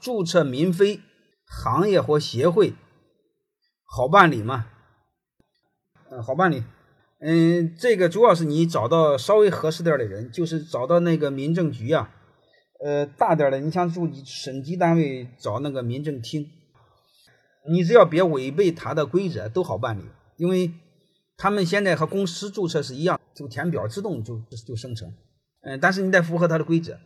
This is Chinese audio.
注册民非行业或协会好办理吗？嗯，好办理。嗯，这个主要是你找到稍微合适点的人，就是找到那个民政局啊，呃，大点的，你想住省级单位找那个民政厅，你只要别违背他的规则，都好办理。因为他们现在和公司注册是一样，就填表自动就就生成。嗯，但是你得符合他的规则。